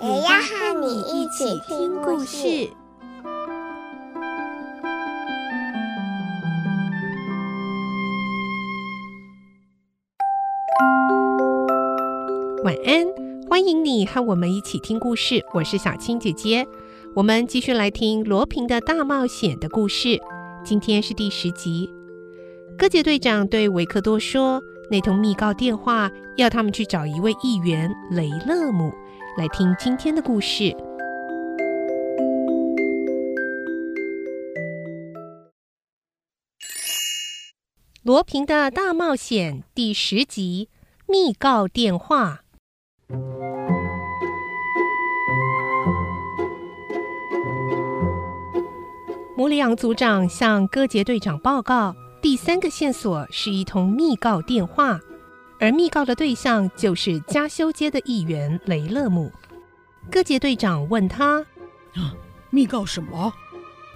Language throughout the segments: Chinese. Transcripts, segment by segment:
也要和你一起听故事。晚安，欢迎你和我们一起听故事。我是小青姐姐，我们继续来听罗平的大冒险的故事。今天是第十集。哥杰队长对维克多说：“那通密告电话要他们去找一位议员雷勒姆。”来听今天的故事，《罗平的大冒险》第十集：密告电话。摩里昂组长向戈杰队长报告，第三个线索是一通密告电话，而密告的对象就是加修街的议员雷勒姆。哥杰队长问他：“啊，密告什么？”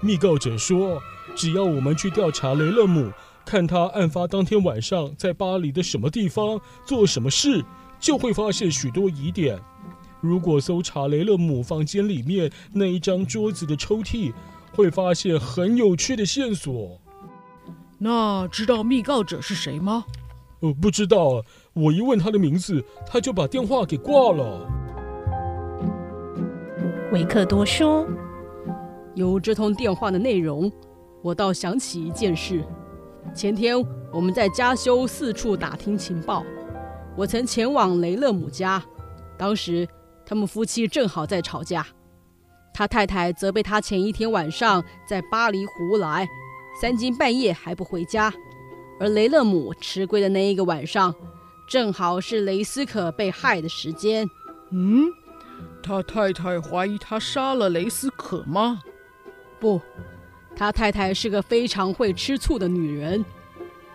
密告者说：“只要我们去调查雷勒姆，看他案发当天晚上在巴黎的什么地方做什么事，就会发现许多疑点。如果搜查雷勒姆房间里面那一张桌子的抽屉，”会发现很有趣的线索。那知道密告者是谁吗？呃，不知道。我一问他的名字，他就把电话给挂了。维克多说：“有这通电话的内容，我倒想起一件事。前天我们在加修四处打听情报，我曾前往雷勒姆家，当时他们夫妻正好在吵架。”他太太责备他前一天晚上在巴黎胡来，三更半夜还不回家。而雷勒姆迟归的那一个晚上，正好是雷斯可被害的时间。嗯，他太太怀疑他杀了雷斯可吗？不，他太太是个非常会吃醋的女人。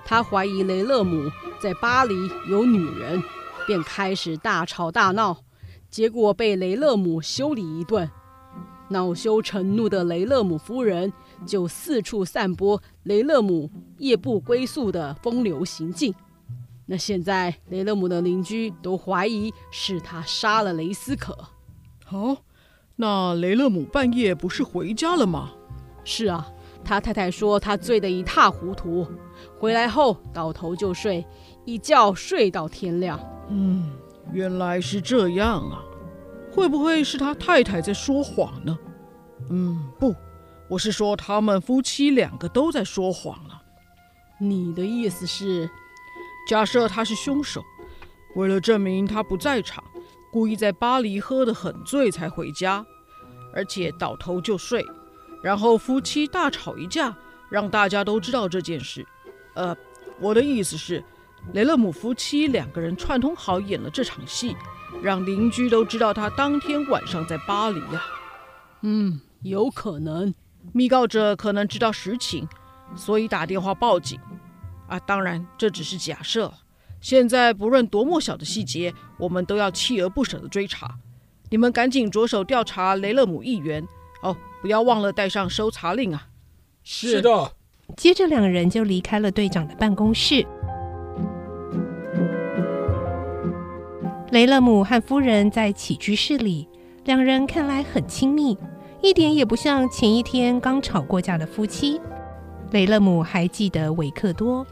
他怀疑雷勒姆在巴黎有女人，便开始大吵大闹，结果被雷勒姆修理一顿。恼羞成怒的雷勒姆夫人就四处散播雷勒姆夜不归宿的风流行径。那现在雷勒姆的邻居都怀疑是他杀了雷斯可。哦，那雷勒姆半夜不是回家了吗？是啊，他太太说他醉得一塌糊涂，回来后倒头就睡，一觉睡到天亮。嗯，原来是这样啊。会不会是他太太在说谎呢？嗯，不，我是说他们夫妻两个都在说谎了。你的意思是，假设他是凶手，为了证明他不在场，故意在巴黎喝得很醉才回家，而且倒头就睡，然后夫妻大吵一架，让大家都知道这件事。呃，我的意思是，雷勒姆夫妻两个人串通好演了这场戏。让邻居都知道他当天晚上在巴黎呀。嗯，有可能。密告者可能知道实情，所以打电话报警。啊，当然这只是假设。现在不论多么小的细节，我们都要锲而不舍地追查。你们赶紧着手调查雷勒姆议员。哦，不要忘了带上搜查令啊。是，是的。接着两人就离开了队长的办公室。雷勒姆和夫人在起居室里，两人看来很亲密，一点也不像前一天刚吵过架的夫妻。雷勒姆还记得维克多。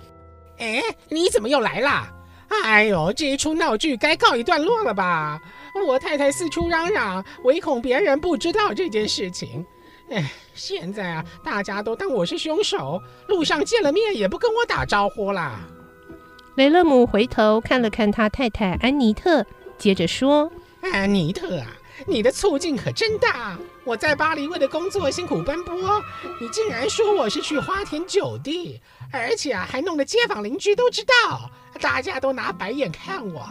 哎，你怎么又来啦？哎呦，这一出闹剧该告一段落了吧？我太太四处嚷嚷，唯恐别人不知道这件事情。哎，现在啊，大家都当我是凶手，路上见了面也不跟我打招呼啦。雷勒姆回头看了看他太太安妮特，接着说：“安妮特啊，你的醋劲可真大！我在巴黎为了工作辛苦奔波，你竟然说我是去花天酒地，而且啊，还弄得街坊邻居都知道，大家都拿白眼看我。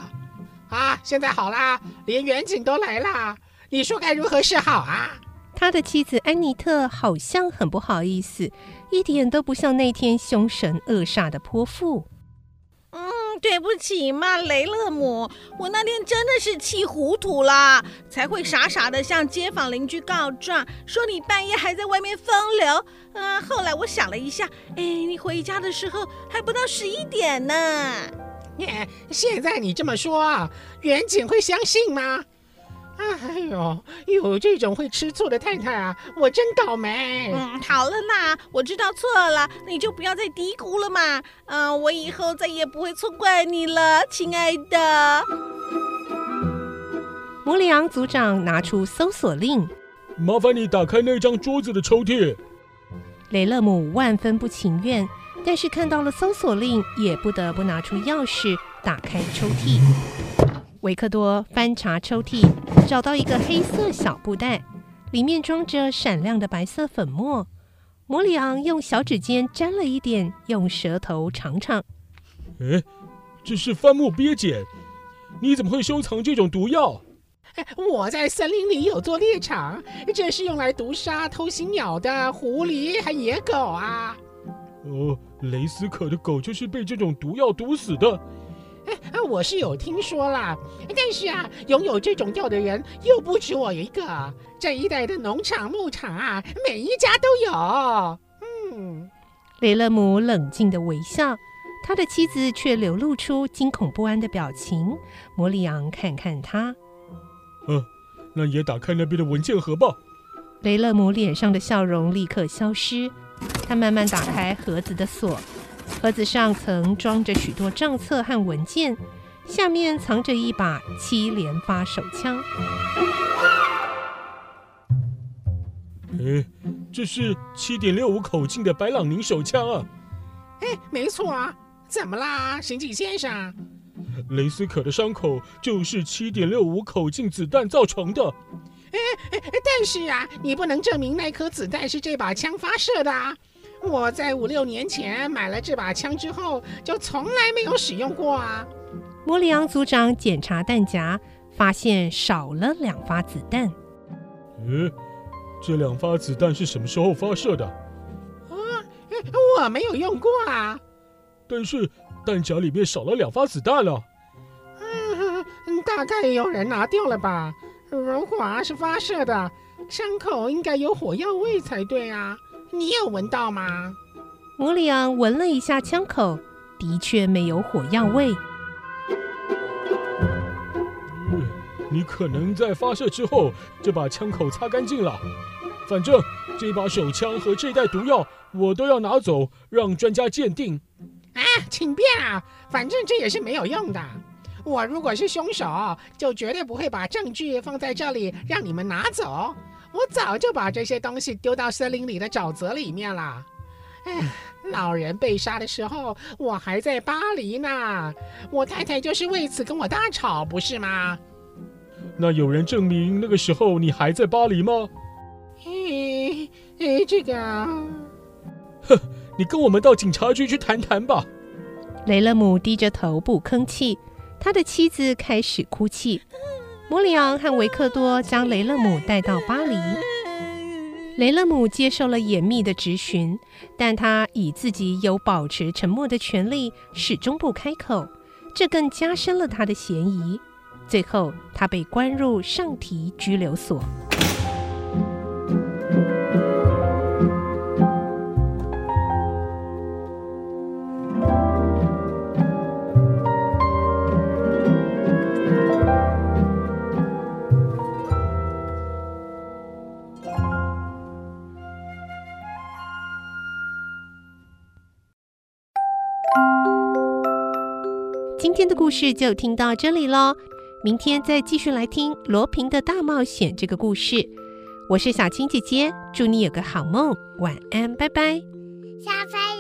啊，现在好啦，连远景都来啦，你说该如何是好啊？他的妻子安妮特好像很不好意思，一点都不像那天凶神恶煞的泼妇。对不起嘛，雷勒姆，我那天真的是气糊涂了，才会傻傻的向街坊邻居告状，说你半夜还在外面风流。嗯，后来我想了一下，哎，你回家的时候还不到十一点呢。耶，现在你这么说，远景会相信吗？哎呦，有这种会吃醋的太太啊，我真倒霉。嗯，好了啦，我知道错了，你就不要再嘀咕了嘛。嗯，我以后再也不会错怪你了，亲爱的。摩里昂组长拿出搜索令，麻烦你打开那张桌子的抽屉。雷勒姆万分不情愿，但是看到了搜索令，也不得不拿出钥匙打开抽屉。维克多翻查抽屉，找到一个黑色小布袋，里面装着闪亮的白色粉末。摩里昂用小指尖沾了一点，用舌头尝尝。哎，这是番木鳖碱，你怎么会收藏这种毒药？我在森林里有座猎场，这是用来毒杀偷袭鸟的狐狸和野狗啊。哦，雷斯可的狗就是被这种毒药毒死的。哎，我是有听说啦，但是啊，拥有这种药的人又不止我一个。这一带的农场、牧场啊，每一家都有。嗯，雷勒姆冷静的微笑，他的妻子却流露出惊恐不安的表情。摩里昂看看他，嗯、啊，那也打开那边的文件盒吧。雷勒姆脸上的笑容立刻消失，他慢慢打开盒子的锁。盒子上层装着许多账册和文件，下面藏着一把七连发手枪。哎，这是七点六五口径的白朗宁手枪啊！哎，没错啊，怎么啦，刑警先生？雷斯可的伤口就是七点六五口径子弹造成的。哎哎，但是啊，你不能证明那颗子弹是这把枪发射的啊。我在五六年前买了这把枪之后，就从来没有使用过啊。摩里昂组长检查弹夹，发现少了两发子弹。嗯，这两发子弹是什么时候发射的？啊，我没有用过啊。但是弹夹里面少了两发子弹了。嗯，大概有人拿掉了吧。如果是发射的，枪口应该有火药味才对啊。你有闻到吗？摩里昂闻了一下枪口，的确没有火药味。嗯，你可能在发射之后就把枪口擦干净了。反正这把手枪和这袋毒药我都要拿走，让专家鉴定。啊，请便啊，反正这也是没有用的。我如果是凶手，就绝对不会把证据放在这里让你们拿走。我早就把这些东西丢到森林里的沼泽里面了。哎，老人被杀的时候，我还在巴黎呢。我太太就是为此跟我大吵，不是吗？那有人证明那个时候你还在巴黎吗？哎哎，这个……哼，你跟我们到警察局去谈谈吧。雷勒姆低着头不吭气，他的妻子开始哭泣。摩里昂和维克多将雷勒姆带到巴黎。雷勒姆接受了严密的质询，但他以自己有保持沉默的权利，始终不开口，这更加深了他的嫌疑。最后，他被关入上提拘留所。的故事就听到这里喽，明天再继续来听罗平的大冒险这个故事。我是小青姐姐，祝你有个好梦，晚安，拜拜。小飞。